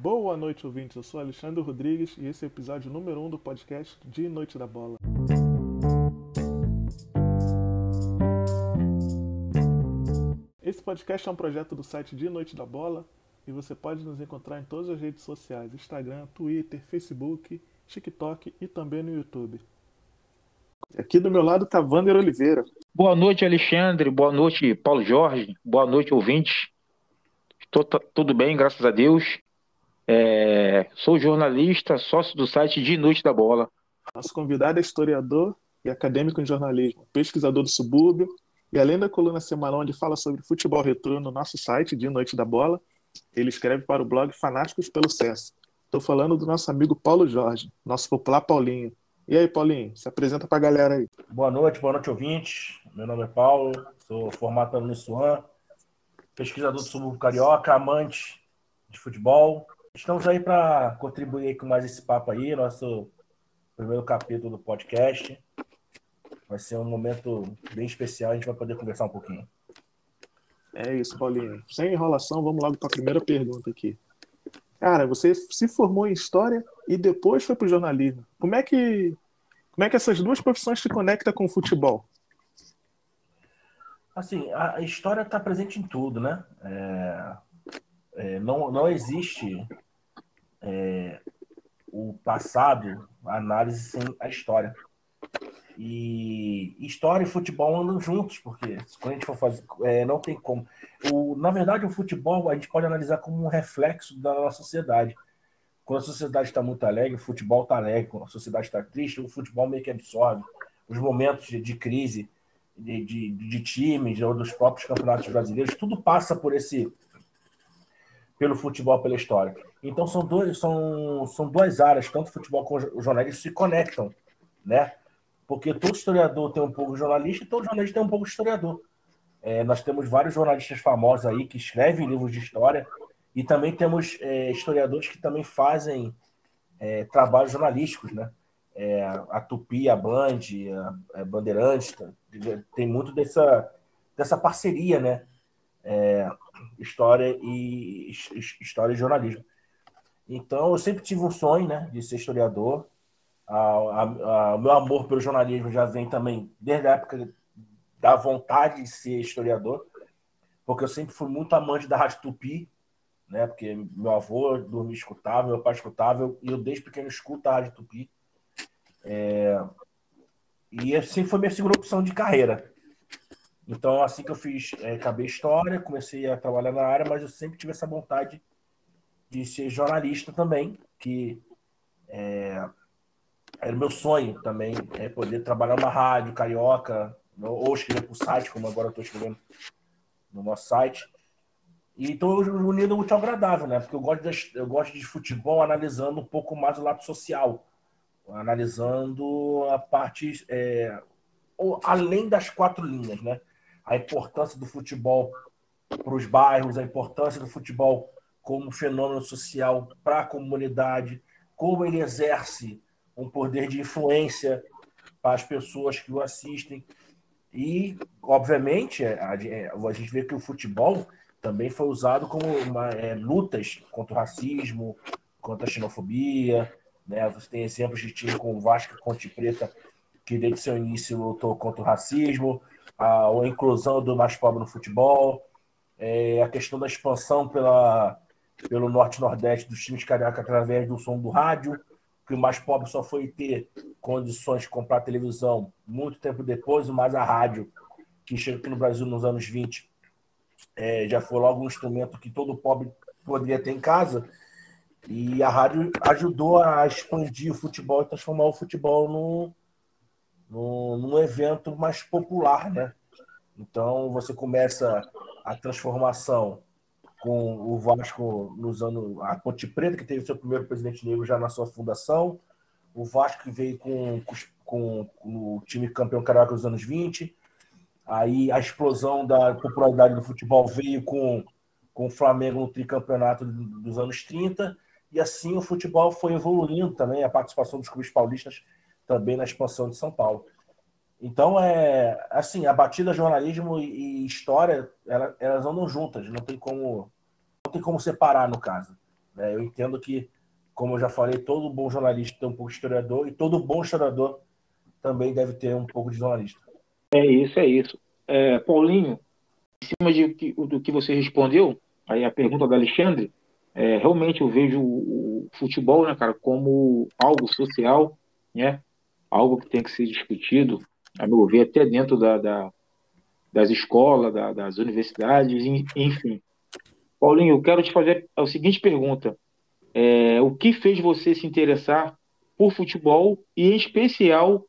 Boa noite, ouvintes. Eu sou Alexandre Rodrigues e esse é o episódio número 1 um do podcast de Noite da Bola. Esse podcast é um projeto do site de Noite da Bola e você pode nos encontrar em todas as redes sociais: Instagram, Twitter, Facebook, TikTok e também no YouTube. Aqui do meu lado está Vander Oliveira. Boa noite, Alexandre. Boa noite, Paulo Jorge. Boa noite, ouvintes. Estou tudo bem, graças a Deus. É, sou jornalista, sócio do site De Noite da Bola. Nosso convidado é historiador e acadêmico em jornalismo, pesquisador do subúrbio, e além da coluna semanal onde fala sobre futebol retrô no nosso site De Noite da Bola, ele escreve para o blog Fanáticos pelo Cesso. Estou falando do nosso amigo Paulo Jorge, nosso popular Paulinho. E aí, Paulinho, se apresenta para a galera aí. Boa noite, boa noite, ouvintes. Meu nome é Paulo, sou formado pelo Nissuan, pesquisador do subúrbio carioca, amante de futebol, Estamos aí para contribuir com mais esse papo aí, nosso primeiro capítulo do podcast. Vai ser um momento bem especial, a gente vai poder conversar um pouquinho. É isso, Paulinho. Sem enrolação, vamos logo para a primeira pergunta aqui. Cara, você se formou em história e depois foi para o jornalismo. Como é que como é que essas duas profissões se conectam com o futebol? Assim, a história está presente em tudo, né? É, é, não, não existe é, o passado, a análise sem a história. E história e futebol andam juntos, porque quando a gente for fazer, é, não tem como. O, na verdade, o futebol a gente pode analisar como um reflexo da nossa sociedade. Quando a sociedade está muito alegre, o futebol está alegre. Quando a sociedade está triste, o futebol meio que absorve os momentos de, de crise de, de, de times ou dos próprios campeonatos brasileiros. Tudo passa por esse pelo futebol, pela história. Então são, dois, são, são duas áreas, tanto o futebol como o jornalismo, se conectam, né? Porque todo historiador tem um pouco de jornalista e todo jornalista tem um pouco de historiador. É, nós temos vários jornalistas famosos aí que escrevem livros de história e também temos é, historiadores que também fazem é, trabalhos jornalísticos, né? É, a Tupi, a Band, a, Bandeirantes, tem muito dessa, dessa parceria, né? É, história e história e jornalismo. Então, eu sempre tive um sonho, né, de ser historiador. o meu amor pelo jornalismo já vem também desde a época da vontade de ser historiador, porque eu sempre fui muito amante da Rádio Tupi, né, porque meu avô dormia escutava, meu pai escutava, e eu desde pequeno escuto a Rádio Tupi. É, e sempre foi minha segunda opção de carreira. Então, assim que eu fiz, é, acabei história, comecei a trabalhar na área, mas eu sempre tive essa vontade de ser jornalista também, que é, era meu sonho também, é poder trabalhar numa rádio carioca, ou escrever para o site, como agora estou escrevendo no nosso site. E eu unido muito agradável, né? Porque eu gosto, de, eu gosto de futebol analisando um pouco mais o lado social, analisando a parte é, além das quatro linhas, né? a importância do futebol para os bairros, a importância do futebol como fenômeno social para a comunidade, como ele exerce um poder de influência para as pessoas que o assistem. E, obviamente, a, a gente vê que o futebol também foi usado como uma, é, lutas contra o racismo, contra a xenofobia. Né? Você tem exemplos de time como o Vasco e Ponte Preta, que desde seu início lutou contra o racismo a, a inclusão do mais pobre no futebol, é, a questão da expansão pela, pelo norte-nordeste dos times carioca através do som do rádio, que o mais pobre só foi ter condições de comprar televisão muito tempo depois, mas a rádio, que chegou aqui no Brasil nos anos 20, é, já foi logo um instrumento que todo pobre poderia ter em casa. E a rádio ajudou a expandir o futebol e transformar o futebol no, no, num evento mais popular, né? Então você começa a transformação com o Vasco nos anos. A Ponte Preta, que teve seu primeiro presidente negro já na sua fundação, o Vasco que veio com, com, com o time campeão carioca nos anos 20. Aí a explosão da popularidade do futebol veio com, com o Flamengo no tricampeonato dos anos 30. E assim o futebol foi evoluindo também, a participação dos clubes paulistas também na expansão de São Paulo. Então, é assim, a batida jornalismo e história, elas, elas andam juntas, não tem como não tem como separar no caso. Né? Eu entendo que, como eu já falei, todo bom jornalista tem um pouco de historiador e todo bom historiador também deve ter um pouco de jornalista. É isso, é isso. É, Paulinho, em cima de, do que você respondeu, aí a pergunta do Alexandre, é, realmente eu vejo o, o, futebol, né, cara, como algo social, né, algo que tem que ser discutido, a meu ver, até dentro da, da das escolas, da, das universidades, enfim. Paulinho, eu quero te fazer a seguinte pergunta: é, o que fez você se interessar por futebol e, em especial,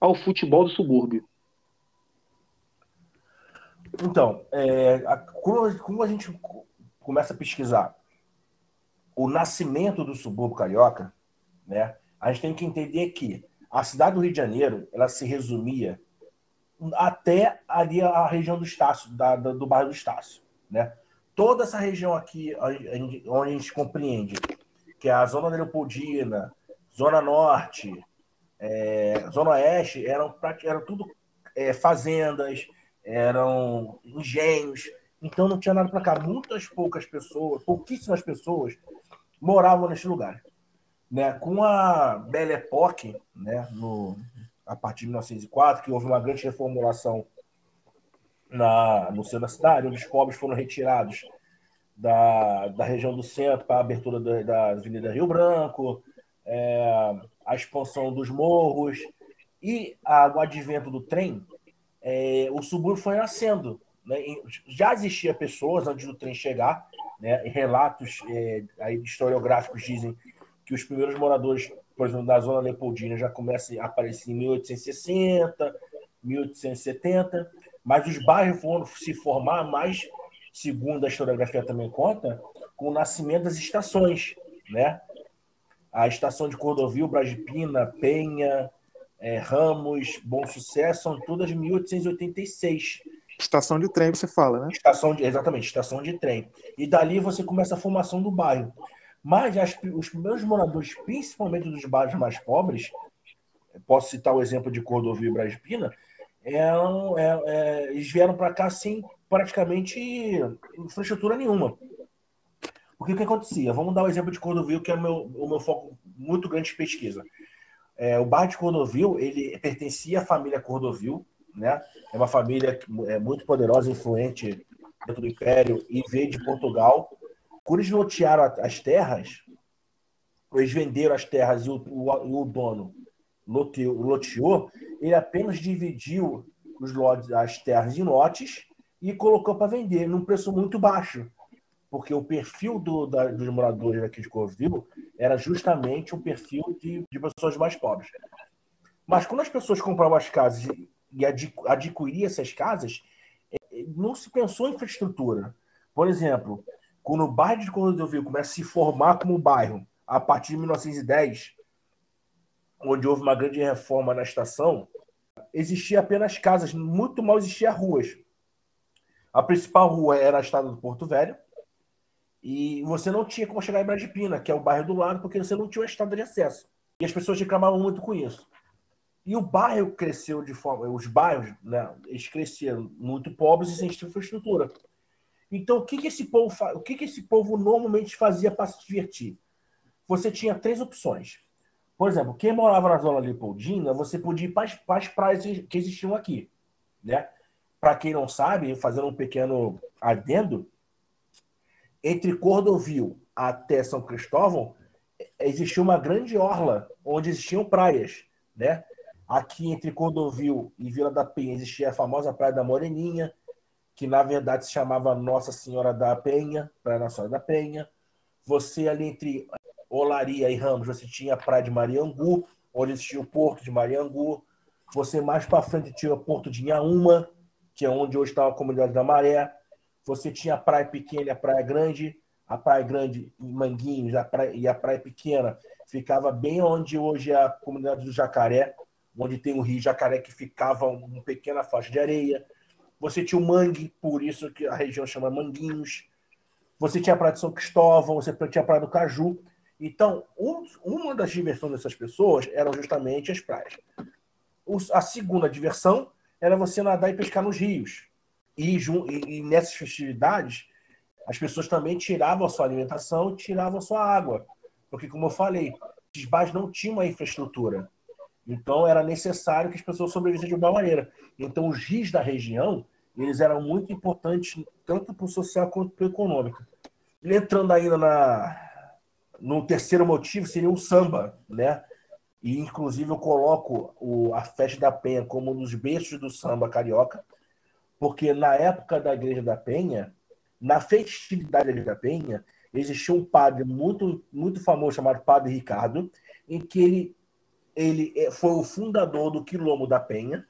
ao futebol do subúrbio? Então, é, a, como, a gente começa a pesquisar o nascimento do subúrbio carioca, né, a gente tem que entender que a cidade do Rio de Janeiro ela se resumia até ali a região do Estácio, da, do bairro do Estácio. Né? Toda essa região aqui, onde a gente compreende que é a zona da Leopoldina, Zona Norte, é, Zona Oeste, eram, eram tudo é, fazendas, eram engenhos, então não tinha nada para cá. Muitas poucas pessoas, pouquíssimas pessoas, moravam neste lugar. Né? Com a Belle Époque, né? no, a partir de 1904, que houve uma grande reformulação na, no centro da cidade, onde os pobres foram retirados da, da região do centro para a abertura da, da Avenida Rio Branco, é, a expansão dos morros e a, o advento do trem, é, o subúrbio foi nascendo. Né? Já existia pessoas antes do trem chegar, né? relatos é, aí, historiográficos dizem que os primeiros moradores, por exemplo, da zona Leopoldina já começam a aparecer em 1860, 1870, mas os bairros foram se formar mais, segundo a historiografia também conta, com o nascimento das estações, né? A estação de Cordovil, Brasipina, Penha, é, Ramos, Bom Sucesso, são todas de 1886. Estação de trem, você fala, né? Estação de, exatamente, estação de trem. E dali você começa a formação do bairro. Mas as, os primeiros moradores, principalmente dos bairros mais pobres, posso citar o exemplo de Cordovil e Braspina, eram, é, é, eles vieram para cá sem praticamente infraestrutura nenhuma. O que acontecia? Vamos dar o exemplo de Cordovil, que é o meu, o meu foco muito grande de pesquisa. É, o bairro de Cordovil, ele pertencia à família Cordovil, né? É uma família é, muito poderosa, influente dentro do Império e veio de Portugal quando eles lotearam as terras, eles venderam as terras e o, o, o dono loteou, loteou, ele apenas dividiu os lotes, as terras em lotes e colocou para vender num preço muito baixo. Porque o perfil do, da, dos moradores aqui de Covil era justamente um perfil de, de pessoas mais pobres. Mas quando as pessoas compravam as casas e adquiriam essas casas, eh, não se pensou em infraestrutura. Por exemplo, quando o bairro de Cordovil começa a se formar como bairro, a partir de 1910, onde houve uma grande reforma na estação, existia apenas casas, muito mal existia ruas. A principal rua era a estrada do Porto Velho, e você não tinha como chegar em Bradipina, que é o bairro do lado, porque você não tinha uma estrada de acesso. E as pessoas reclamavam muito com isso. E o bairro cresceu de forma. Os bairros, né, eles cresceram muito pobres e sem infraestrutura. Então, o que, que esse povo o que, que esse povo normalmente fazia para se divertir? Você tinha três opções. Por exemplo, quem morava na zona Leopoldina, você podia ir para as, para as praias que existiam aqui. Né? Para quem não sabe, fazendo um pequeno adendo, entre Cordovil até São Cristóvão, existia uma grande orla onde existiam praias. Né? Aqui entre Cordovil e Vila da Penha existia a famosa Praia da Moreninha, que na verdade se chamava Nossa Senhora da Penha, Praia Nossa Senhora da Penha. Você ali entre Olaria e Ramos, você tinha a Praia de Mariangu, onde existia o Porto de Mariangu. Você mais para frente tinha o Porto de Inhaúma, que é onde hoje está a Comunidade da Maré. Você tinha a Praia Pequena e a Praia Grande. A Praia Grande em Manguinhos a praia, e a Praia Pequena ficava bem onde hoje é a Comunidade do Jacaré, onde tem o Rio Jacaré, que ficava uma pequena faixa de areia. Você tinha o mangue, por isso que a região chama Manguinhos. Você tinha a Praia de São Cristóvão, você tinha a Praia do Caju. Então, um, uma das diversões dessas pessoas eram justamente as praias. A segunda diversão era você nadar e pescar nos rios. E, e, e nessas festividades, as pessoas também tiravam a sua alimentação tiravam a sua água. Porque, como eu falei, os bairros não tinham uma infraestrutura. Então, era necessário que as pessoas sobrevivessem de uma maneira. Então, os rios da região, eles eram muito importantes, tanto para o social quanto para o econômico. Entrando ainda na, no terceiro motivo, seria o samba, né? E, inclusive, eu coloco o, a Festa da Penha como um dos berços do samba carioca, porque na época da Igreja da Penha, na festividade da Igreja da Penha, existia um padre muito, muito famoso chamado Padre Ricardo, em que ele, ele é, foi o fundador do Quilombo da Penha,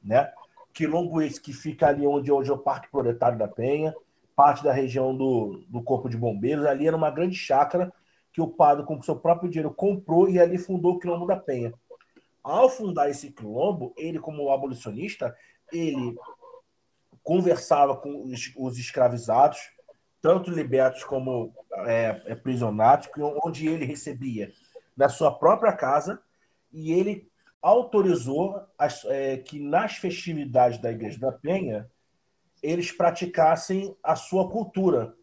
né? Quilombo esse que fica ali onde hoje é o Parque Proletário da Penha, parte da região do, do Corpo de Bombeiros. Ali era uma grande chácara que o padre, com seu próprio dinheiro, comprou e ali fundou o Quilombo da Penha. Ao fundar esse quilombo, ele, como abolicionista, ele conversava com os, os escravizados, tanto libertos como é, é, prisionados, onde ele recebia na sua própria casa, e ele autorizou as, é, que nas festividades da Igreja da Penha eles praticassem a sua cultura.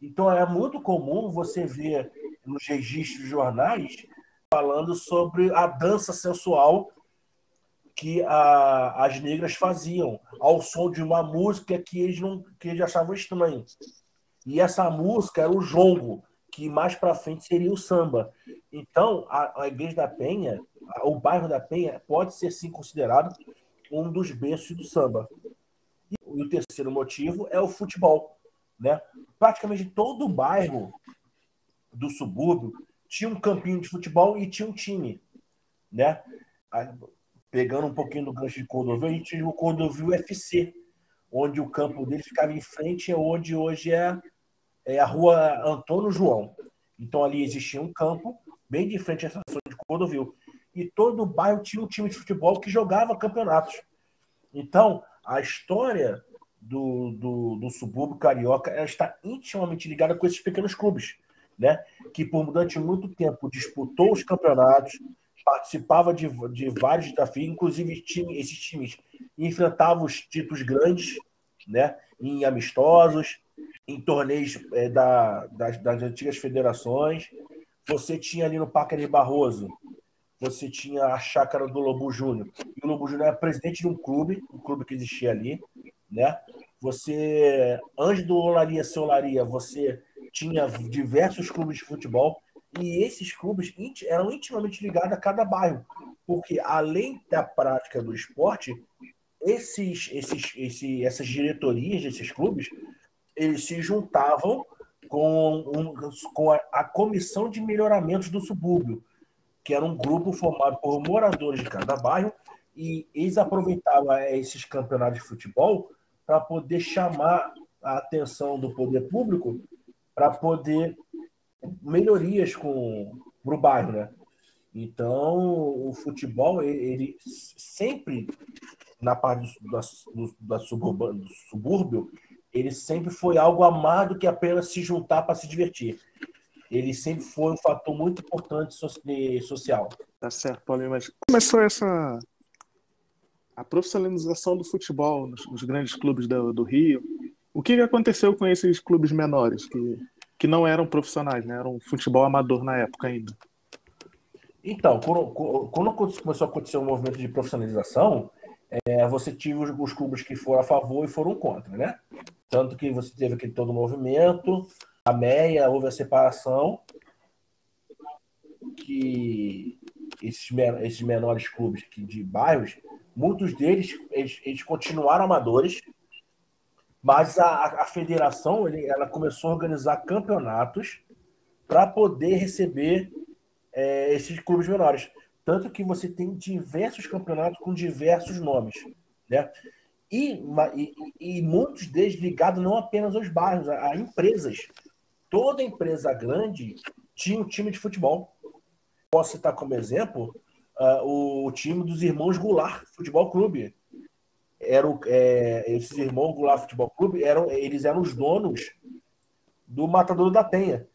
Então é muito comum você ver nos registros de jornais falando sobre a dança sensual que a, as negras faziam ao som de uma música que eles não que eles achavam estranho. E essa música era o jongo, que mais para frente seria o samba. Então, a, a Igreja da Penha, o bairro da Penha, pode ser sim considerado um dos berços do samba. E, o terceiro motivo é o futebol. Né? Praticamente todo o bairro do subúrbio tinha um campinho de futebol e tinha um time. Né? pegando um pouquinho do gancho de Cordovil, a gente tinha o Cordovil FC, onde o campo dele ficava em frente, onde hoje é, é a rua Antônio João. Então ali existia um campo, bem de frente à estação de Cordovil. E todo bairro tinha um time de futebol que jogava campeonatos. Então, a história do, do, do subúrbio carioca está intimamente ligada com esses pequenos clubes, né? que por durante muito tempo disputou os campeonatos, participava de, de vários desafios, inclusive time, esses times enfrentavam os títulos grandes, né, em amistosos, em torneios é, da, das, das, antigas federações. Você tinha ali no Parque de Barroso, você tinha a chácara do Lobo Júnior. E o Lobo Júnior era presidente de um clube, um clube que existia ali, né? Você, antes do Olaria ser Olaria, você tinha diversos clubes de futebol e esses clubes eram intimamente ligados a cada bairro, porque além da prática do esporte, esses, esses, esse, essas diretorias desses clubes, eles se juntavam com, um, com a, a comissão de melhoramentos do subúrbio, que era um grupo formado por moradores de cada bairro, e eles aproveitavam esses campeonatos de futebol para poder chamar a atenção do poder público para poder melhorias com o bairro, né? Então, o futebol, ele, ele sempre, na parte do, do, da do subúrbio, ele sempre foi algo a mais do que apenas se juntar para se divertir. Ele sempre foi um fator muito importante social. Tá certo, Paulinho, mas começou essa a profissionalização do futebol nos, nos grandes clubes do, do Rio. O que aconteceu com esses clubes menores que que não eram profissionais, né? Eram futebol amador na época ainda. Então, quando, começou a acontecer o um movimento de profissionalização, é, você tinha os, os, clubes que foram a favor e foram contra, né? Tanto que você teve aquele todo movimento, a MEIA, houve a separação, que esses, esses menores clubes de bairros, muitos deles eles, eles continuaram amadores, mas a, a federação ele, ela começou a organizar campeonatos para poder receber é, esses clubes menores. Tanto que você tem diversos campeonatos com diversos nomes. Né? E, e, e muitos deles ligados não apenas aos bairros, a, a empresas. Toda empresa grande tinha um time de futebol. Posso citar como exemplo uh, o time dos irmãos Goulart Futebol Clube. Eram é, esses irmãos Goulart Futebol Clube eram eles eram os donos do Matador da Penha.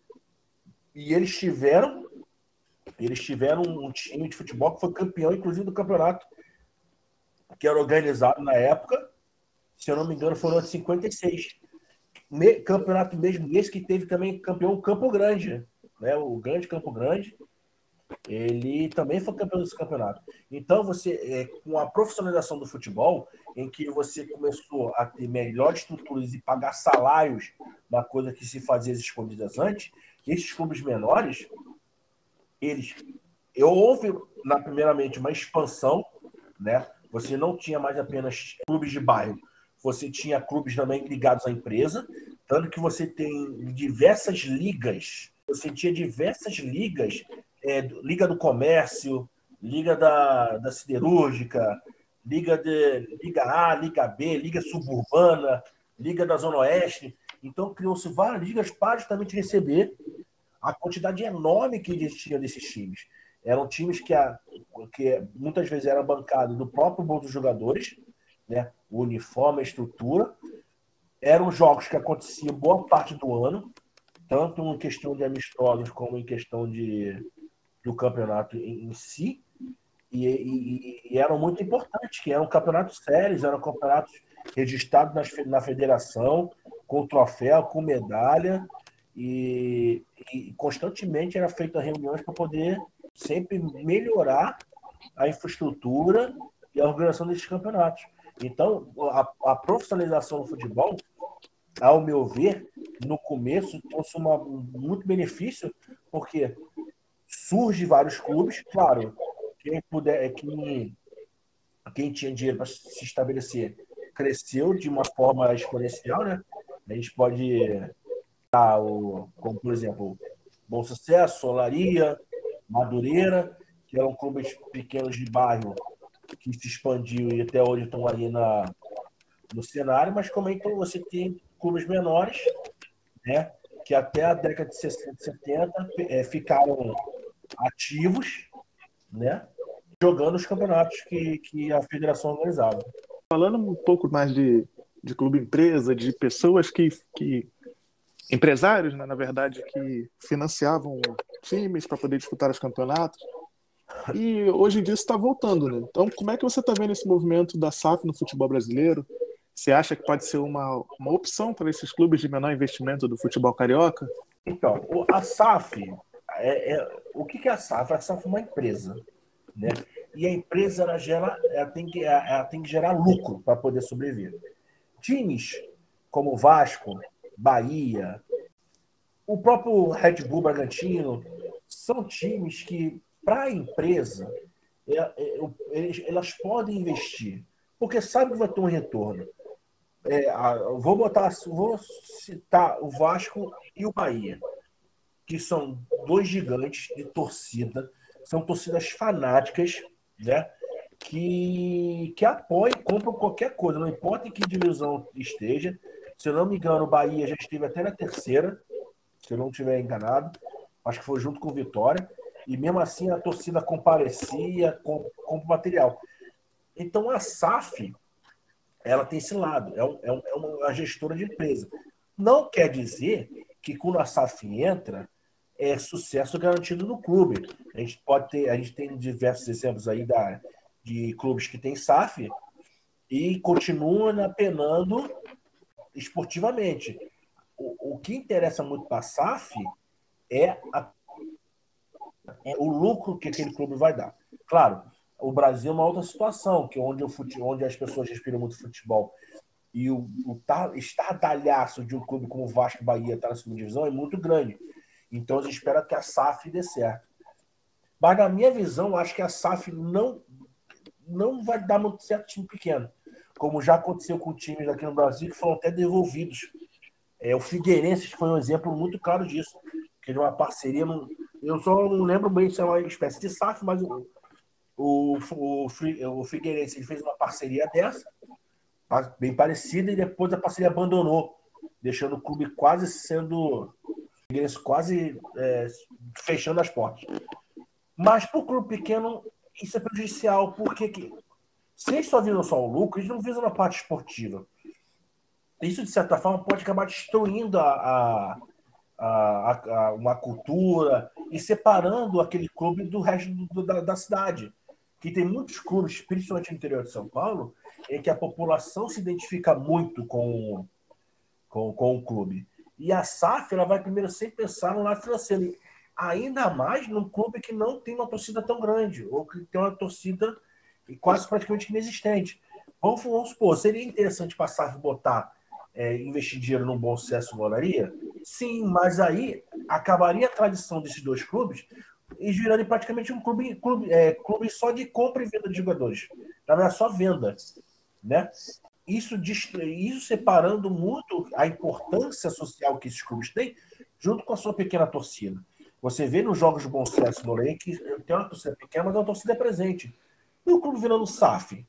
E eles tiveram eles tiveram um time de futebol que foi campeão inclusive do campeonato que era organizado na época. Se eu não me engano foram de 56 me, campeonato mesmo esse que teve também campeão Campo Grande, né? O grande Campo Grande, ele também foi campeão desse campeonato. Então, você, é, com a profissionalização do futebol, em que você começou a ter melhores estruturas e pagar salários, uma coisa que se fazia escondidas antes, esses clubes menores, eles. Houve, na, primeiramente, uma expansão, né? Você não tinha mais apenas clubes de bairro, você tinha clubes também ligados à empresa, tanto que você tem diversas ligas, você tinha diversas ligas é, Liga do Comércio, Liga da, da Siderúrgica, Liga, de, Liga A, Liga B, Liga Suburbana, Liga da Zona Oeste. Então, criou-se várias ligas para justamente receber a quantidade enorme que existia desses times. Eram times que, a, que muitas vezes eram bancados do próprio bolso dos jogadores, né? o uniforme, a estrutura. Eram jogos que aconteciam boa parte do ano, tanto em questão de amistosos como em questão de, do campeonato em, si, e, e, e, eram muito importantes, que eram campeonatos sérios, eram campeonatos registrados nas, na federação, com troféu, com medalha, e, e constantemente era feita reuniões para poder sempre melhorar a infraestrutura e a organização desses campeonatos. Então, a, a profissionalização do futebol, ao meu ver, no começo trouxe uma, muito benefício, porque surge vários clubes, claro, quem puder, quem, quem tinha dinheiro para se estabelecer cresceu de uma forma exponencial, né? A gente pode dar o, como por exemplo, Bom Sucesso, Solaria, Madureira, que eram clubes pequenos de bairro que se expandiu e até hoje estão aí na, no cenário, mas como então você tem clubes menores, né? Que até a década de 60, 70 é, ficaram ativos, né? Jogando os campeonatos que, que a federação organizava. Falando um pouco mais de, de clube empresa, de pessoas que, que empresários, né, na verdade, que financiavam times para poder disputar os campeonatos. E hoje em dia está voltando, né? Então, como é que você está vendo esse movimento da SAF no futebol brasileiro? Você acha que pode ser uma, uma opção para esses clubes de menor investimento do futebol carioca? Então, a SAF, é, é, o que, é a SAF? A SAF é uma empresa. Né? E a empresa ela gera, ela tem, que, ela tem que gerar lucro para poder sobreviver. Times como Vasco, Bahia, o próprio Red Bull Bragantino, são times que, para a empresa, é, é, elas podem investir, porque sabe que vai ter um retorno. É, vou botar, vou citar o Vasco e o Bahia que são dois gigantes de torcida, são torcidas fanáticas, né? Que, que apoiam, compram qualquer coisa, não importa em que divisão esteja. Se eu não me engano, o Bahia já esteve até na terceira, se eu não estiver enganado. Acho que foi junto com o Vitória. E mesmo assim a torcida comparecia, com, com material. Então a SAF, ela tem esse lado, é, é, é uma gestora de empresa. Não quer dizer que quando a SAF entra, é sucesso garantido no clube. A gente pode ter, a gente tem diversos exemplos aí da, de clubes que têm SAF e continuam apenando esportivamente. O, o que interessa muito para a SAF é, a, o lucro que aquele clube vai dar. Claro, o Brasil é uma outra situação, que onde, o fute, onde as pessoas respiram muito futebol e o, o estardalhaço de um clube como o Vasco Bahia estar tá na segunda divisão é muito grande. Então, a gente espera que a SAF dê certo. Mas, na minha visão, acho que a SAF não, não vai dar muito certo time pequeno. Como já aconteceu com times aqui no Brasil que foram até devolvidos. É, o Figueirense foi um exemplo muito claro disso. Que de uma parceria. Eu só não lembro bem se é uma espécie de SAF, mas o, o, o, o Figueirense fez uma parceria dessa, bem parecida, e depois a parceria abandonou, deixando o clube quase sendo Figueirense quase é, fechando as portas. Mas para o clube pequeno, isso é prejudicial, porque que, se eles só visam só o lucro, eles não visam a parte esportiva. Isso, de certa forma, pode acabar destruindo a, a, a, a uma cultura e separando aquele clube do resto do, da, da cidade. Que tem muitos clubes, principalmente no interior de São Paulo, em que a população se identifica muito com com, com o clube. E a SAF ela vai primeiro sempre pensar no lado financeiro. Ainda mais num clube que não tem uma torcida tão grande, ou que tem uma torcida quase praticamente inexistente. Vamos, vamos supor, seria interessante para a SAF botar, é, investir dinheiro num bom sucesso no Sim, mas aí acabaria a tradição desses dois clubes e virando praticamente um clube, clube, é, clube só de compra e venda de jogadores. Na verdade, só venda. Né? Isso, isso separando muito a importância social que esses clubes têm, junto com a sua pequena torcida. Você vê nos jogos de bom sucesso no Lei que tem uma torcida pequena, mas é uma torcida presente. E o clube virando SAF,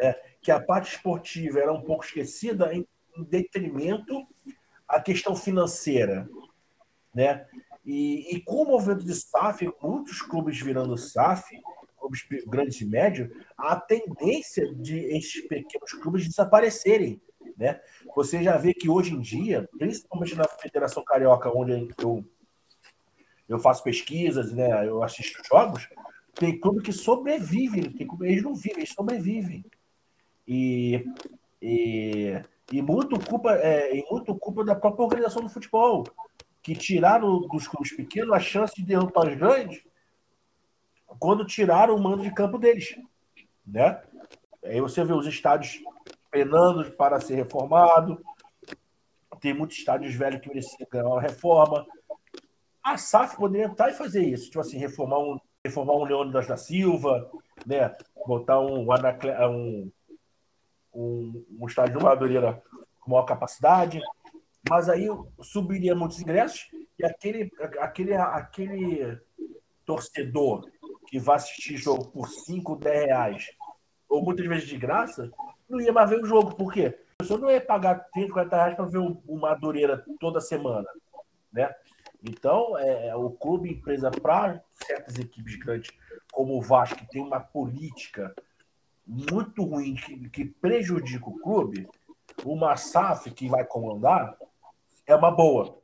né? que a parte esportiva era um pouco esquecida em detrimento à questão financeira. Né? E, e com o movimento de SAF, muitos clubes virando SAF, clubes grandes e médios, a tendência de esses pequenos clubes desaparecerem. Né? Você já vê que hoje em dia, principalmente na Federação Carioca, onde eu, eu faço pesquisas, né, eu assisto jogos, tem clube que sobrevive, tem clube, eles não vivem, eles sobrevivem. E, e, e muito culpa é, e muito culpa da própria organização do futebol que tiraram dos clubes pequenos a chance de derrotar os grandes quando tiraram o mando de campo deles. Né? Aí você vê os estádios penando para ser reformado. Tem muitos estádios velhos que mereciam ganhar uma reforma. A SAF poderia entrar e fazer isso, tipo assim, reformar um, reformar um Leônidas da Silva, né? botar um, um, um, um estádio de Madureira com maior capacidade, mas aí subiria muitos ingressos e aquele, aquele, aquele torcedor que vai assistir jogo por 5, 10 reais, ou muitas vezes de graça, não ia mais ver o jogo. Por quê? A pessoa não ia pagar 30, 40 reais para ver o Madureira toda semana. Né? Então, é, é o clube empresa para certas equipes grandes, como o Vasco, que tem uma política muito ruim que, que prejudica o clube, uma SAF que vai comandar é uma boa.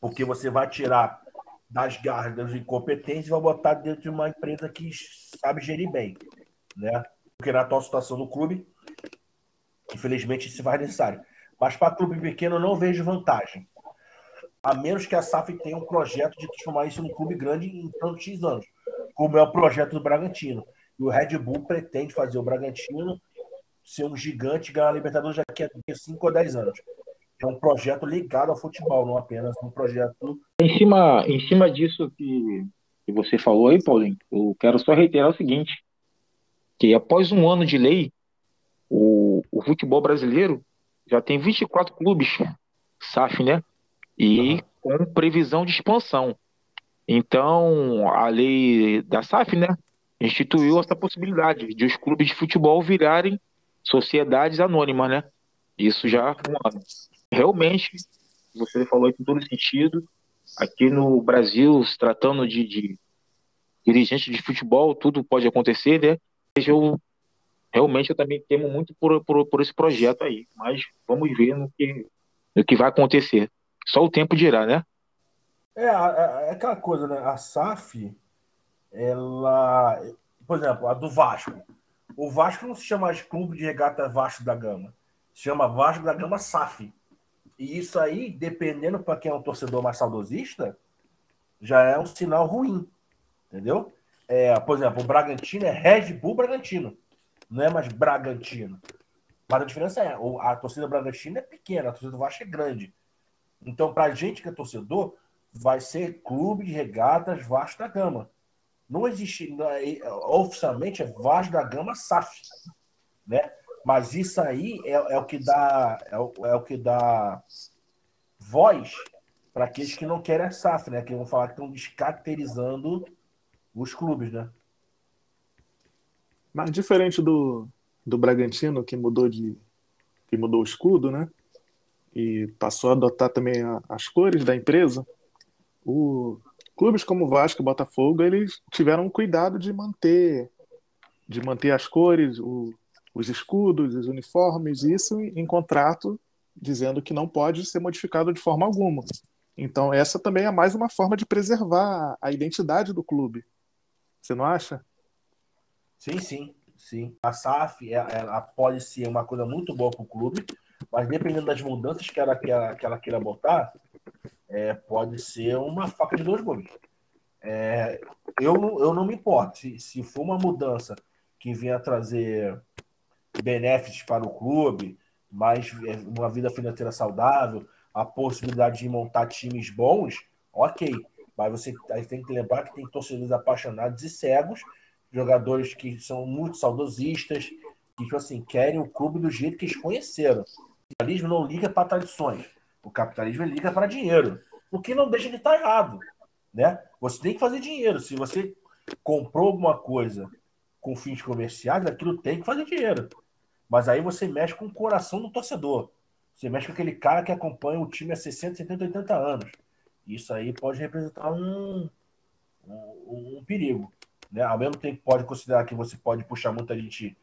Porque você vai tirar das garras das incompetências e vai botar dentro de uma empresa que sabe gerir bem. Né? Porque na atual situação do clube, infelizmente, isso vai necessário. Mas para clube pequeno, eu não vejo vantagem. A menos que a SAF tenha um projeto de transformar isso num clube grande em tantos X anos, como é o projeto do Bragantino. E o Red Bull pretende fazer o Bragantino ser um gigante e ganhar a Libertadores daqui a 5 ou 10 anos é um projeto ligado ao futebol, não apenas um projeto. Em cima, em cima disso que, que você falou aí, Paulinho, eu quero só reiterar o seguinte: que após um ano de lei, o, o futebol brasileiro já tem 24 clubes, SAF, né? E uhum. com previsão de expansão. Então, a lei da SAF, né, instituiu essa possibilidade de os clubes de futebol virarem sociedades anônimas, né? Isso já realmente, você falou com todo sentido, aqui no Brasil, se tratando de, de dirigente de futebol, tudo pode acontecer, né? Eu realmente eu também temo muito por, por, por esse projeto aí, mas vamos ver no que, no que vai acontecer. Só o tempo dirá, né? É, é, é aquela coisa, né? A SAF, ela, por exemplo, a do Vasco. O Vasco não se chama de Clube de Regata Vasco da Gama, se chama Vasco da Gama SAF. E isso aí, dependendo para quem é um torcedor mais saudosista, já é um sinal ruim. Entendeu? É, por exemplo, o Bragantino é Red Bull Bragantino. Não é mais Bragantino. Mas a diferença é, a torcida Bragantino é pequena, a torcida do Vasco é grande. Então, para a gente que é torcedor, vai ser Clube de Regatas Vasco da Gama. Não existe, é, oficialmente é Vasco da Gama SAF. Né? Mas isso aí é, é o que dá é o, é o que dá voz para aqueles que não querem a SAF, né? Que vão falar que estão descaracterizando os clubes, né? Mas diferente do, do Bragantino, que mudou de que mudou o escudo, né? E passou a adotar também a, as cores da empresa. O clubes como Vasco e Botafogo, eles tiveram cuidado de manter de manter as cores, o, os escudos, os uniformes, isso em contrato, dizendo que não pode ser modificado de forma alguma. Então, essa também é mais uma forma de preservar a identidade do clube. Você não acha? Sim, sim, sim. A SAF ela pode ser uma coisa muito boa para o clube, Mas dependendo das mudanças que ela, que ela, que ela queira botar, é, pode ser uma faca de dois gumes. É, eu, eu não me importo. Se, se for uma mudança que venha trazer benefícios para o clube, mais é, uma vida financeira saudável, a possibilidade de montar times bons, ok. Mas você tem que lembrar que tem torcedores apaixonados e cegos, jogadores que são muito saudosistas, que tipo assim, querem o clube do jeito que eles conheceram. O capitalismo não liga para tradições. O capitalismo liga para dinheiro. O que não deixa de estar errado. Né? Você tem que fazer dinheiro. Se você comprou alguma coisa com fins comerciais, aquilo tem que fazer dinheiro. Mas aí você mexe com o coração do torcedor. Você mexe com aquele cara que acompanha o time há 60, 70, 80 anos. Isso aí pode representar um, um, um perigo. Né? Ao mesmo tempo pode considerar que você pode puxar muita gente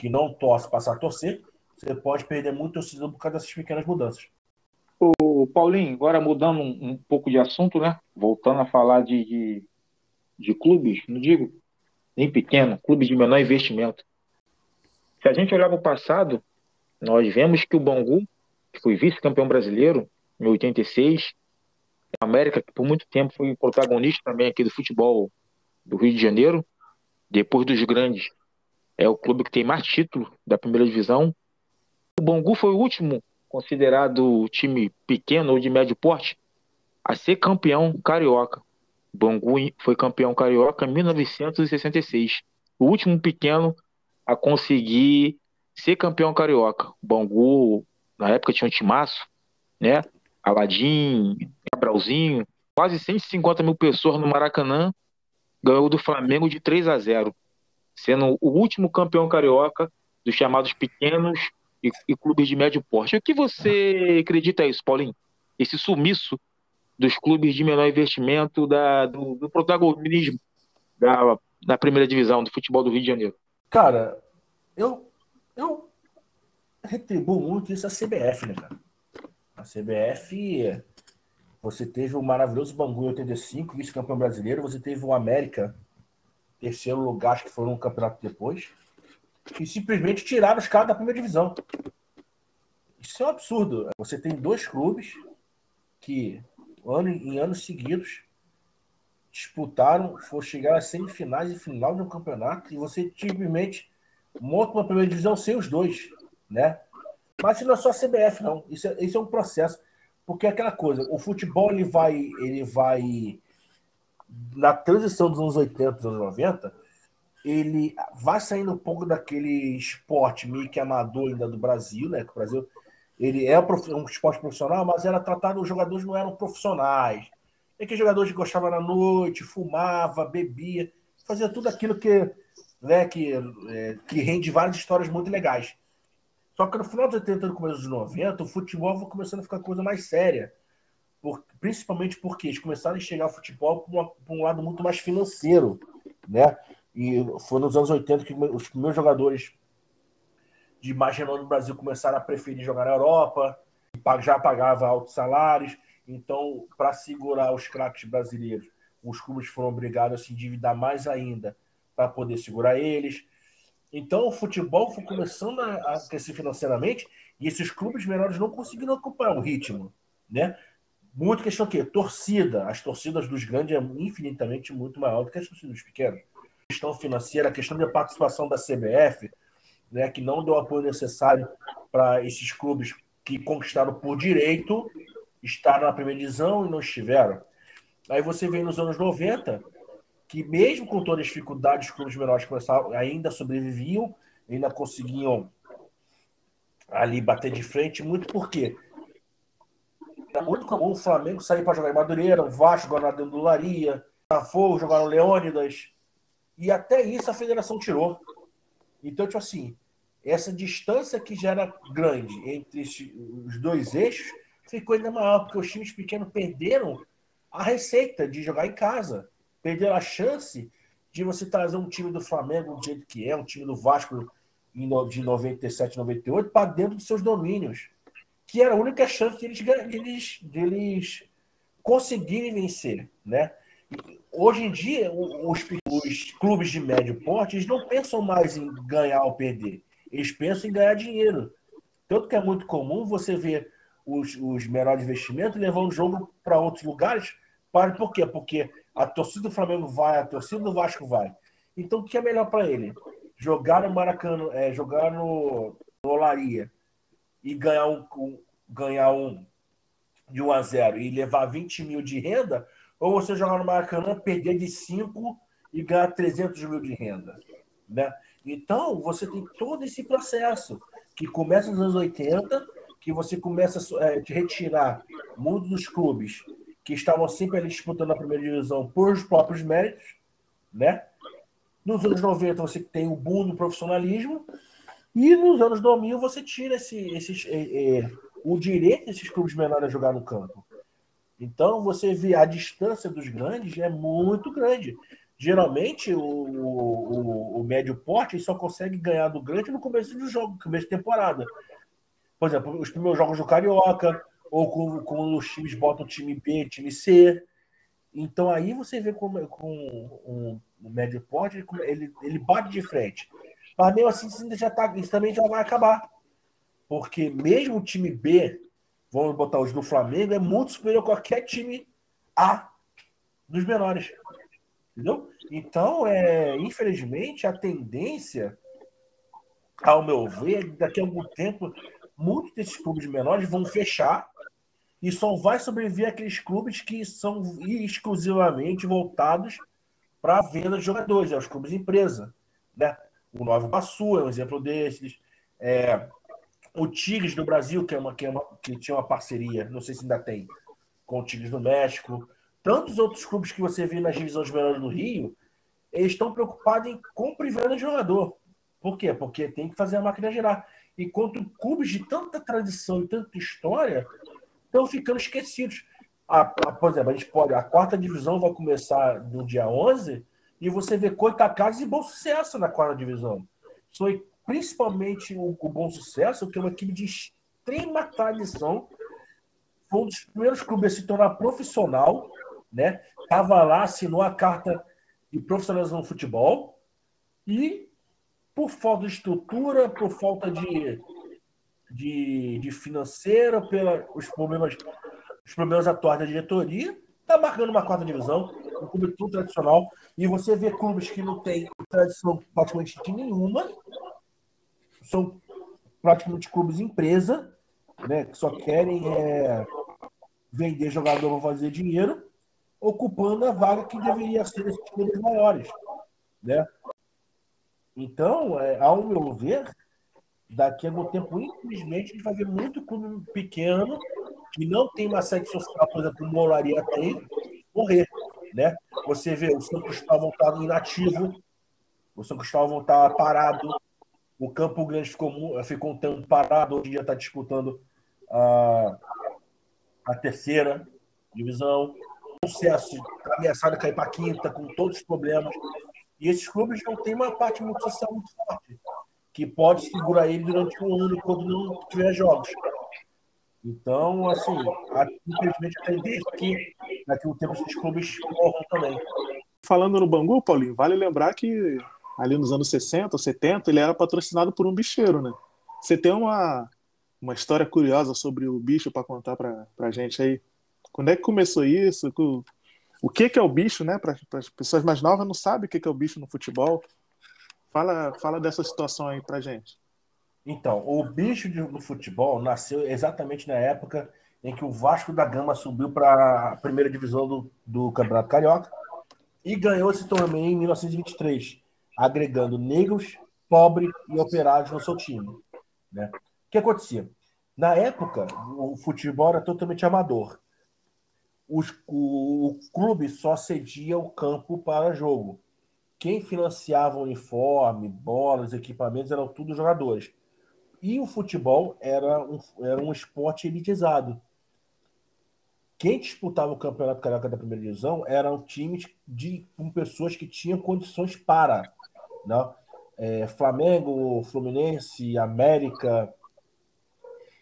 que não torce passar a torcer, você pode perder muito torcedor por causa dessas pequenas mudanças. O Paulinho, agora mudando um, um, pouco de assunto, né? Voltando a falar de, de, de clubes, não digo nem pequeno, clubes de menor investimento. Se a gente olhar para o passado, nós vemos que o Bangu, que foi vice-campeão brasileiro em 86, a América, que por muito tempo foi protagonista também aqui do futebol do Rio de Janeiro, depois dos grandes, é o clube que tem mais título da primeira divisão. O Bangu foi o último considerado time pequeno ou de médio porte a ser campeão carioca. Bangu foi campeão carioca em 1966. O último pequeno a conseguir ser campeão carioca. Bangu, na época, tinha um timaço, né? Aladim, Gabrielzinho, quase 150 mil pessoas no Maracanã, ganhou do Flamengo de 3 a 0, sendo o último campeão carioca dos chamados pequenos e, e clubes de médio porte. O que você acredita isso, Paulinho? Esse sumiço dos clubes de menor investimento, da, do, do protagonismo da, da primeira divisão do futebol do Rio de Janeiro? Cara, eu, eu retribuo muito isso à CBF, né, cara? A CBF, você teve o maravilhoso Bangu em 85, vice-campeão brasileiro, você teve o América, terceiro lugar, acho que foi um campeonato depois, e simplesmente tiraram os caras da primeira divisão. Isso é um absurdo. Você tem dois clubes que, ano, em anos seguidos, disputaram, for chegar às semifinais e final de um campeonato, e você simplesmente monta uma primeira divisão sem os dois, né? Mas isso não é só a CBF, não. Isso é, isso é um processo. Porque é aquela coisa, o futebol ele vai, ele vai na transição dos anos 80 dos anos 90, ele vai saindo um pouco daquele esporte meio que amador ainda do Brasil, né? Que o Brasil ele é um esporte profissional, mas era tratado, os jogadores não eram profissionais. É que jogadores que gostavam na noite, fumava, bebia, fazia tudo aquilo que, né, que, é, que rende várias histórias muito legais. Só que no final dos 80 e no começo dos 90, o futebol foi começando a ficar coisa mais séria. Por, principalmente porque eles começaram a enxergar o futebol para um lado muito mais financeiro, né? E foi nos anos 80 que os primeiros jogadores de mais renome no Brasil começaram a preferir jogar na Europa, já pagava altos salários. Então, para segurar os craques brasileiros, os clubes foram obrigados a se endividar mais ainda para poder segurar eles. Então, o futebol foi começando a, crescer financeiramente e esses clubes menores não conseguiram acompanhar o ritmo, né? Muito questão que torcida, as torcidas dos grandes é infinitamente muito maior do que as torcidas dos pequenos questão financeira, a questão da participação da CBF, né, que não deu o apoio necessário para esses clubes que conquistaram por direito estar na primeira divisão e não estiveram. Aí você vem nos anos 90, que mesmo com todas as dificuldades, os clubes menores ainda sobreviviam, ainda conseguiam ali bater de frente, muito porque era muito comum o Flamengo sair para jogar em Madureira, o Vasco jogar na Dendularia, o Botafogo jogar no Leônidas, e até isso a federação tirou. Então, tipo assim, essa distância que já era grande entre os dois eixos ficou ainda maior, porque os times pequenos perderam a receita de jogar em casa. Perderam a chance de você trazer um time do Flamengo do jeito que é, um time do Vasco de 97, 98, para dentro dos seus domínios. Que era a única chance de eles, de eles, de eles conseguirem vencer. Né? Hoje em dia, os, os clubes de médio porte eles não pensam mais em ganhar ou perder. Eles pensam em ganhar dinheiro. Tanto que é muito comum você ver os, os menores investimentos levando o jogo para outros lugares. Para, por quê? Porque a torcida do Flamengo vai, a torcida do Vasco vai. Então, o que é melhor para ele? Jogar no Maracanã, é, jogar no, no Olaria e ganhar um, um, ganhar um de 1 a 0 e levar 20 mil de renda, ou você jogar no Maracanã, perder de 5 e ganhar 300 mil de renda. Né? Então, você tem todo esse processo que começa nos anos 80, que você começa a é, retirar muitos dos clubes que estavam sempre ali disputando a primeira divisão por os próprios méritos, né? Nos anos 90 você tem o boom do profissionalismo e nos anos 2000 você tira esse, esse, é, é, o direito desses clubes menores a jogar no campo. Então você vê a distância dos grandes é muito grande. Geralmente o, o, o médio porte só consegue ganhar do grande no começo do jogo, começo de temporada. Por exemplo, os primeiros jogos do Carioca, ou quando, os times botam time B, time C. Então aí você vê como com um, um médio porte ele, ele bate de frente. Mas mesmo assim, já tá, isso também já vai acabar. Porque mesmo o time B, vamos botar os do Flamengo, é muito superior a qualquer time A dos menores. Entendeu? Então, é, infelizmente, a tendência, ao meu ver, daqui a algum tempo, muitos desses clubes menores vão fechar e só vai sobreviver aqueles clubes que são exclusivamente voltados para a venda de jogadores, é os clubes empresa. Né? O Nova Iguaçu é um exemplo desses. É, o Tigres do Brasil, que, é uma, que, é uma, que tinha uma parceria, não sei se ainda tem, com o Tigres do México tantos outros clubes que você vê nas divisões menores do Rio, eles estão preocupados em compra e venda de jogador. Por quê? Porque tem que fazer a máquina girar. Enquanto clubes de tanta tradição e tanta história estão ficando esquecidos. A, a, por exemplo, a gente pode. A quarta divisão vai começar no dia 11 e você vê Coitacazes e Bom Sucesso na quarta divisão. Foi principalmente o, o Bom Sucesso, que é uma equipe de extrema tradição. Foi um dos primeiros clubes a se tornar profissional né? Tava lá, assinou a carta de profissionalização no futebol e por falta de estrutura, por falta de, de, de financeira, pelos problemas, os problemas atuais da diretoria, tá marcando uma quarta divisão, um clube tudo tradicional, e você vê clubes que não têm tradição praticamente de nenhuma, são praticamente clubes empresa, né, que só querem é, vender jogador para fazer dinheiro, ocupando a vaga que deveria ser esses clubes maiores. Né? Então, é, ao meu ver, daqui a algum tempo, infelizmente, a gente vai ver muito clube pequeno que não tem uma sede social, por exemplo, o Molaria tem, morrer. Né? Você vê o São Cristóvão está inativo, o São Cristóvão está parado, o Campo Grande ficou, ficou um tempo parado, hoje dia está disputando a, a terceira divisão sucesso, ameaçado a cair para quinta, com todos os problemas. E esses clubes não têm uma parte muito social muito forte, que pode segurar ele durante um ano quando não tiver jogos. Então, assim, infelizmente a tendência é que daqui a um tempo esses clubes morram também. Falando no Bangu, Paulinho, vale lembrar que ali nos anos 60 ou 70 ele era patrocinado por um bicheiro, né? Você tem uma, uma história curiosa sobre o bicho para contar para a gente aí? Quando é que começou isso? O que, que é o bicho, né? Para as pessoas mais novas não sabem o que, que é o bicho no futebol. Fala, fala dessa situação aí para gente. Então, o bicho no futebol nasceu exatamente na época em que o Vasco da Gama subiu para a primeira divisão do, do Campeonato Carioca e ganhou esse torneio em 1923, agregando negros, pobres e operários no seu time. Né? O que acontecia? Na época, o futebol era totalmente amador os, o, o clube só cedia o campo para jogo. Quem financiava o uniforme, bolas, equipamentos eram tudo jogadores. E o futebol era um, era um esporte elitizado. Quem disputava o Campeonato Carioca da primeira divisão eram times de, com pessoas que tinham condições para. Né? É, Flamengo, Fluminense, América,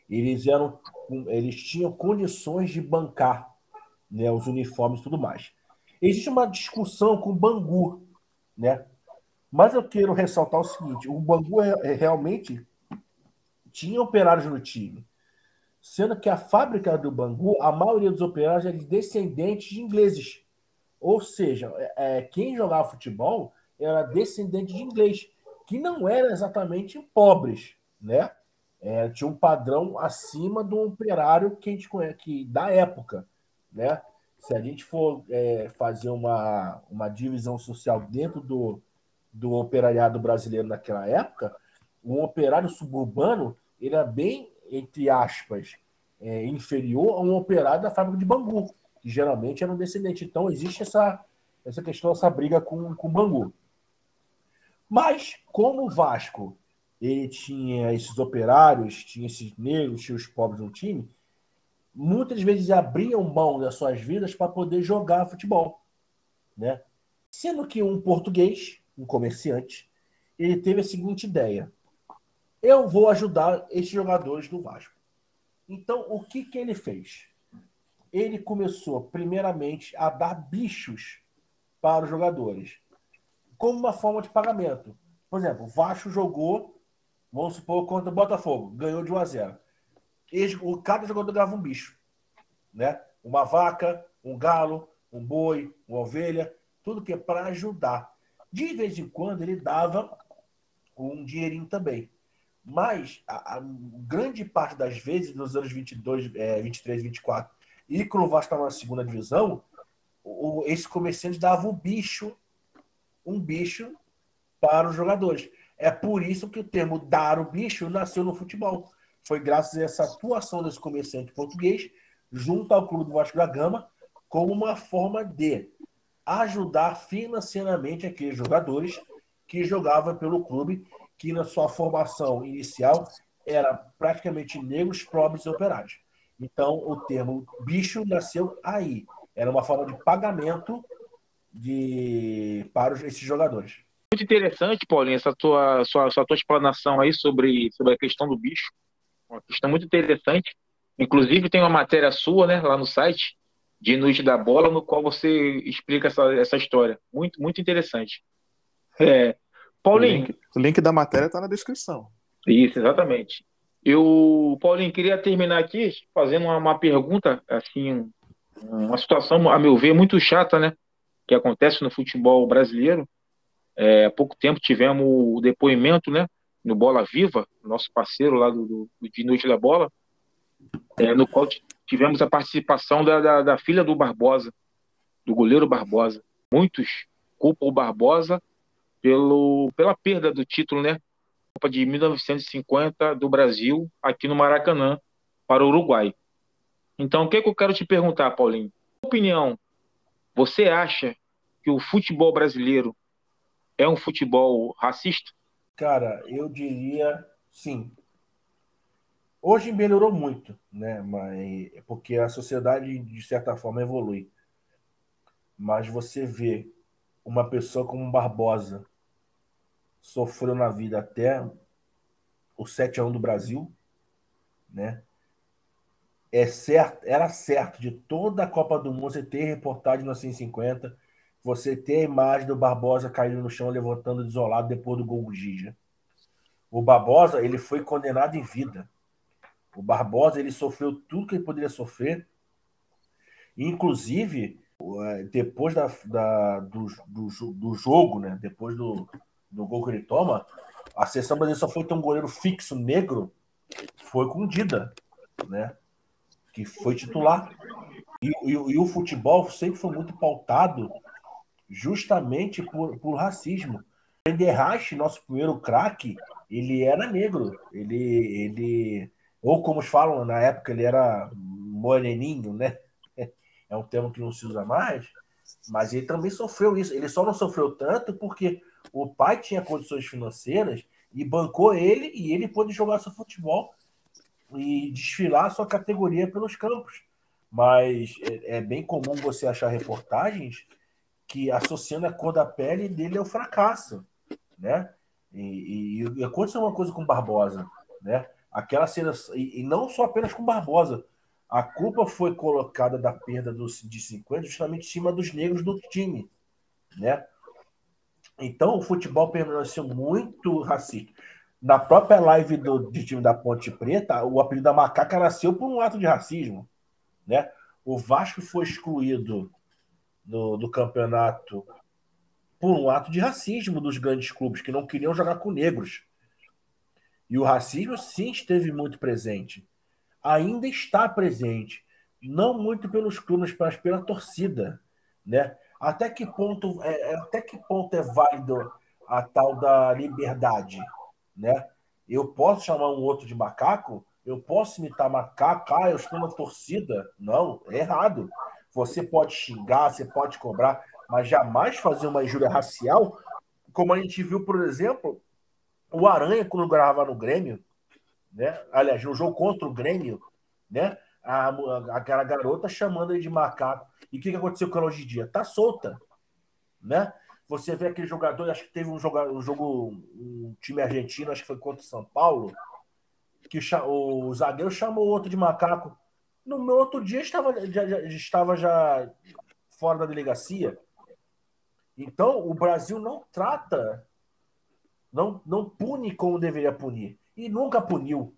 eles eram eles tinham condições de bancar né, os uniformes e tudo mais. Existe uma discussão com o Bangu, né? Mas eu quero ressaltar o seguinte: o Bangu é, é realmente tinha operários no time. Sendo que a fábrica do Bangu, a maioria dos operários eram descendentes de ingleses. Ou seja, é, é, quem jogava futebol era descendente de inglês, que não eram exatamente pobres, né? É, tinha um padrão acima do operário que a gente conhece, que, da época, né? Se a gente for é, fazer uma, uma divisão social dentro do, do operariado brasileiro naquela época, um operário suburbano ele é bem, entre aspas, é, inferior a um operário da fábrica de Bangu, que geralmente era um descendente. Então, existe essa, essa questão, essa briga com, com Bangu. Mas, como o Vasco ele tinha esses operários, tinha esses negros, tinha os pobres no time, muitas vezes abriam mão das suas vidas para poder jogar futebol. Né? Sendo que um português, um comerciante, ele teve a seguinte ideia: eu vou ajudar esses jogadores do Vasco. Então, o que, que ele fez? Ele começou, primeiramente, a dar bichos para os jogadores, como uma forma de pagamento. Por exemplo, o Vasco jogou, vamos supor, contra o Botafogo, ganhou de 1 a 0. Eles, cada jogador ganhava um bicho, né? Uma vaca, um galo, um boi, uma ovelha, tudo que é para ajudar. De vez em quando ele dava um dinheirinho também. Mas a, a, grande parte das vezes, nos anos 22, é, 23, 24, e quando o Vasco estava na segunda divisão, o, esse comerciante dava um bicho, um bicho para os jogadores. É por isso que o termo dar o bicho nasceu no futebol. Foi graças a essa atuação desse comerciante português junto ao clube do Vasco da Gama como uma forma de ajudar financeiramente aqueles jogadores que jogavam pelo clube que na sua formação inicial era praticamente negros, pobres e operários. Então, o termo bicho nasceu aí. Era uma forma de pagamento de para esses jogadores. Muito interessante, Paulinho, essa tua, sua, sua tua explanação aí sobre, sobre a questão do bicho. Uma questão muito interessante. Inclusive, tem uma matéria sua né, lá no site, de Noite da Bola, no qual você explica essa, essa história. Muito, muito interessante. É, Paulinho. O link, o link da matéria está na descrição. Isso, exatamente. Eu, Paulinho, queria terminar aqui fazendo uma, uma, pergunta, assim, uma situação, a meu ver, muito chata, né? Que acontece no futebol brasileiro. É, há pouco tempo tivemos o depoimento, né? No Bola Viva, nosso parceiro lá do, do, de Noite da Bola, é, no qual tivemos a participação da, da, da filha do Barbosa, do goleiro Barbosa. Muitos culpam o Barbosa pelo, pela perda do título, né? Copa de 1950 do Brasil, aqui no Maracanã, para o Uruguai. Então, o que, é que eu quero te perguntar, Paulinho? opinião, você acha que o futebol brasileiro é um futebol racista? Cara, eu diria sim. Hoje melhorou muito, né? Mas porque a sociedade de certa forma evolui. Mas você vê uma pessoa como Barbosa sofreu na vida até o 7 a 1 do Brasil, né? É certo, era certo de toda a Copa do Mundo você ter reportagem de 1950, você ter a imagem do Barbosa caindo no chão levantando isolado depois do gol do Gija. O Barbosa, ele foi condenado em vida. O Barbosa, ele sofreu tudo que ele poderia sofrer. Inclusive, é, depois da, da do, do, do jogo, né? Depois do, do gol que ele toma, a seleção brasileira só foi ter um goleiro fixo negro, foi com Dida, né? Que foi titular. E, e, e, o futebol sempre foi muito pautado justamente por, por racismo. Enderrache, nosso primeiro craque, ele era negro. Ele, ele, ou como falam na época, ele era moreninho, né? É um termo que não se usa mais. Mas ele também sofreu isso. Ele só não sofreu tanto porque o pai tinha condições financeiras e bancou ele e ele pôde jogar seu futebol e desfilar sua categoria pelos campos. Mas é, é bem comum você achar reportagens que associando a cor da pele dele ao fracasso, né? E, e, e aconteceu uma coisa com Barbosa, né? Aquela cena e, e, não só apenas com Barbosa, a culpa foi colocada da perda do, de 50 justamente em cima dos negros do time, né? Então, o futebol permaneceu muito racista. na própria live do, de time da Ponte Preta, o apelido da macaca nasceu por um ato de racismo. Né? O Vasco foi excluído do, do campeonato por um ato de racismo dos grandes clubes que não queriam jogar com negros. E o racismo sim esteve muito presente. Ainda está presente. Não muito pelos clubes, mas pela torcida. Né? Até que ponto é, é até que ponto é válido a tal da liberdade? né? Eu posso chamar um outro de macaco? Eu posso imitar macaco? Ah, eu estou na torcida? Não, é errado. Você pode xingar, você pode cobrar, mas jamais fazer uma injúria racial, como a gente viu, por exemplo, o Aranha quando gravava no Grêmio, né? Aliás, no jogo contra o Grêmio, né? A, aquela garota chamando ele de macaco. E o que, que aconteceu com ela hoje em dia? Tá solta, né? Você vê aquele jogador, acho que teve um, jogo, um jogo, um time argentino, acho que foi contra o São Paulo, que o zagueiro chamou o outro de macaco. No meu outro dia estava já, já, estava já fora da delegacia. Então, o Brasil não trata, não, não pune como deveria punir. E nunca puniu,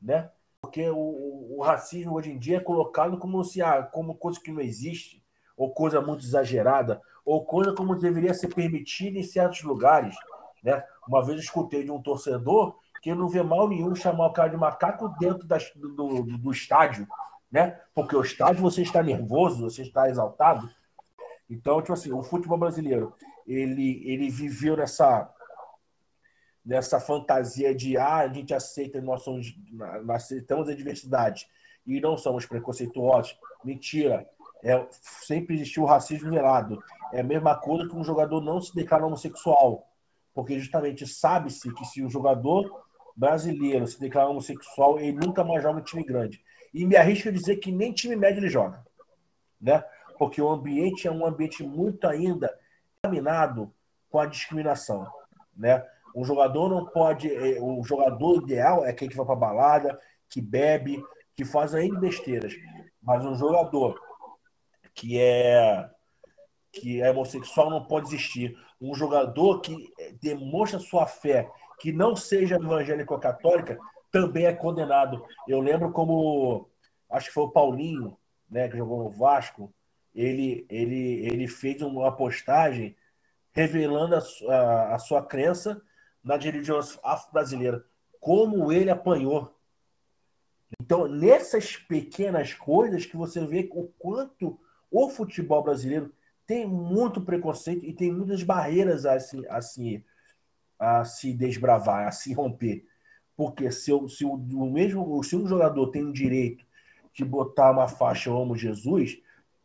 né? Porque o, o racismo hoje em dia é colocado como, se, ah, como coisa que não existe, ou coisa muito exagerada, ou coisa como deveria ser permitida em certos lugares. Né? Uma vez eu escutei de um torcedor que não vê mal nenhum chamar o cara de macaco dentro das, do, do, do estádio, né? Porque o estádio você está nervoso, você está exaltado. Então, tipo assim, o futebol brasileiro, ele, ele viveu nessa nessa fantasia de ah, a gente aceita, nós, somos, nós aceitamos a diversidade e não somos preconceituosos. Mentira. É, sempre existiu o racismo velado. É a mesma coisa que um jogador não se declara homossexual. Porque justamente sabe-se que se um jogador brasileiro se declara homossexual, ele nunca mais joga em time grande. E me arrisco a dizer que nem time médio ele joga. Né? Porque o ambiente é um ambiente muito ainda contaminado com a discriminação. Né? Um jogador não pode. É, o jogador ideal é aquele que vai para balada, que bebe, que faz aí besteiras. Mas um jogador que é que é homossexual não pode existir. Um jogador que demonstra sua fé, que não seja evangélico ou católica, também é condenado. Eu lembro como acho que foi o Paulinho, né, que jogou no Vasco, ele ele ele fez uma postagem revelando a, a, a sua crença na religião afro-brasileira, como ele apanhou. Então, nessas pequenas coisas que você vê o quanto o futebol brasileiro tem muito preconceito e tem muitas barreiras a se, a se, a se desbravar, a se romper. Porque se, eu, se, o, mesmo, se um jogador tem o direito de botar uma faixa Amo Jesus,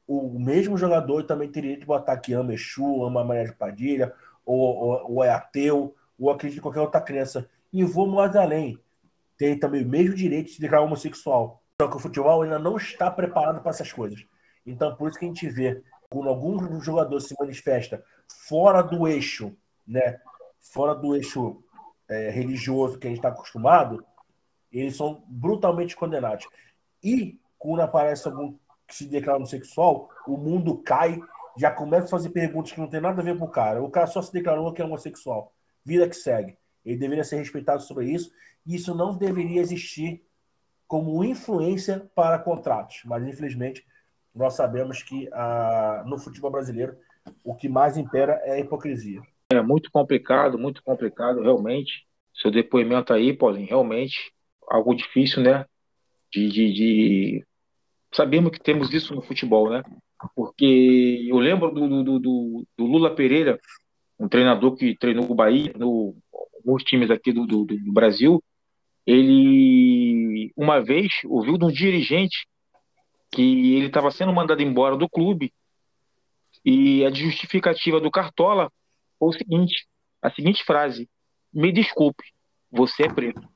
o mesmo jogador também teria de botar que ama Exu, ama Maria de Padilha, ou, ou, ou, é ateu, ou acredita em qualquer outra crença. E vou mais além. Tem também o mesmo direito de se declarar homossexual. Só que o futebol ainda não está preparado para essas coisas. Então, por isso que a gente vê quando algum jogador se manifesta fora do eixo, né? Fora do eixo é, religioso que a gente está acostumado, eles são brutalmente condenados. E quando aparece algum que se declara homossexual, o mundo cai, já começa a fazer perguntas que não tem nada a ver com o cara. O cara só se declarou que é homossexual. Vida que segue. Ele deveria ser respeitado sobre isso. E isso não deveria existir como influência para contratos. Mas, infelizmente, nós sabemos que ah, no futebol brasileiro o que mais impera é a hipocrisia. É muito complicado, muito complicado, realmente. Seu depoimento aí, Paulinho, realmente algo difícil, né? De, de, de... Sabemos que temos isso no futebol, né? Porque eu lembro do, do, do, do Lula Pereira, um treinador que treinou o Bahia, no, alguns times aqui do, do, do Brasil, ele uma vez ouviu de um dirigente que ele estava sendo mandado embora do clube e a justificativa do Cartola foi o seguinte, a seguinte frase: "Me desculpe, você é preto".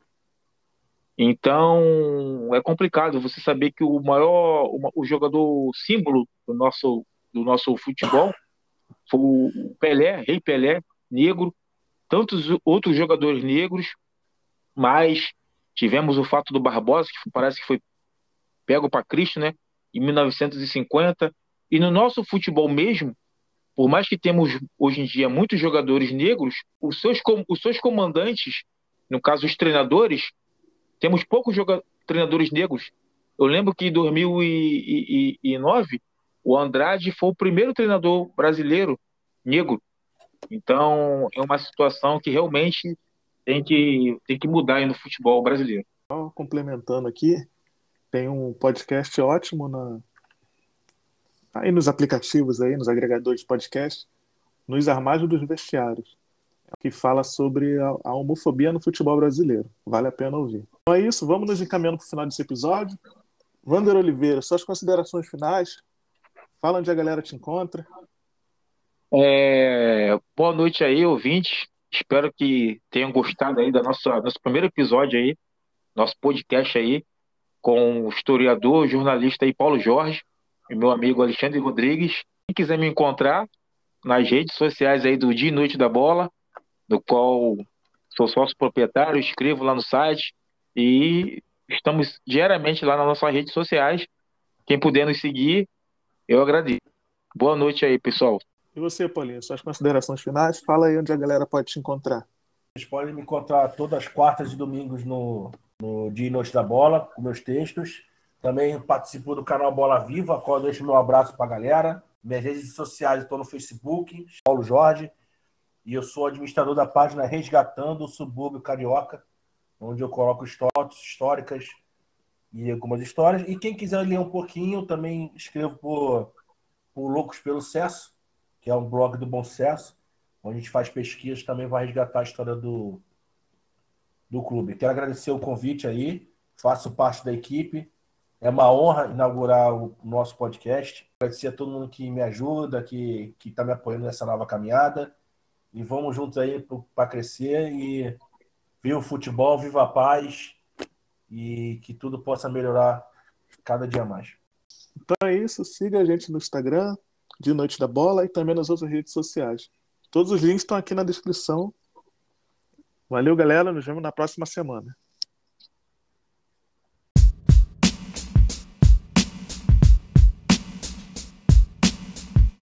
Então é complicado você saber que o maior, o jogador símbolo do nosso do nosso futebol foi o Pelé, Rei Pelé, negro, tantos outros jogadores negros, mas tivemos o fato do Barbosa que parece que foi pego para Cristo, né? em 1950. E no nosso futebol mesmo, por mais que temos hoje em dia muitos jogadores negros, os seus, os seus comandantes no caso os treinadores, temos poucos treinadores negros. Eu lembro que em 2009 o Andrade foi o primeiro treinador brasileiro negro. Então é uma situação que realmente tem que, tem que mudar no futebol brasileiro. Complementando aqui, tem um podcast ótimo na, aí nos aplicativos aí, nos agregadores de podcast, nos armários dos vestiários, que fala sobre a, homofobia no futebol brasileiro. Vale a pena ouvir. Então é isso, vamos nos encaminhando para o final desse episódio. Wander Oliveira, suas considerações finais. Fala onde a galera te encontra. É, boa noite aí, ouvintes. Espero que tenham gostado aí do nosso, nosso primeiro episódio aí, nosso podcast aí, com o historiador, jornalista aí, Paulo Jorge e meu amigo Alexandre Rodrigues. Quem quiser me encontrar nas redes sociais aí do Dia e Noite da Bola, do qual sou sócio proprietário, escrevo lá no site e estamos diariamente lá nas nossas redes sociais. Quem puder nos seguir, eu agradeço. Boa noite aí, pessoal. E você, Paulinho, suas considerações finais? Fala aí onde a galera pode te encontrar. Vocês podem me encontrar todas as quartas e domingos no, no Dia e Noite da Bola, com meus textos. Também participo do canal Bola Viva, a qual eu deixo meu abraço para a galera. Minhas redes sociais estou no Facebook, Paulo Jorge, e eu sou administrador da página Resgatando o Subúrbio Carioca, onde eu coloco histórias históricas e algumas histórias. E quem quiser ler um pouquinho, também escrevo por, por Loucos pelo Cesso, que é um blog do Bom Cesso, onde a gente faz pesquisas também vai resgatar a história do, do clube. Quero agradecer o convite aí, faço parte da equipe. É uma honra inaugurar o nosso podcast. Agradecer a todo mundo que me ajuda, que está me apoiando nessa nova caminhada. E vamos juntos aí para crescer e viva o futebol, viva a paz e que tudo possa melhorar cada dia mais. Então é isso. Siga a gente no Instagram, de Noite da Bola, e também nas outras redes sociais. Todos os links estão aqui na descrição. Valeu, galera. Nos vemos na próxima semana.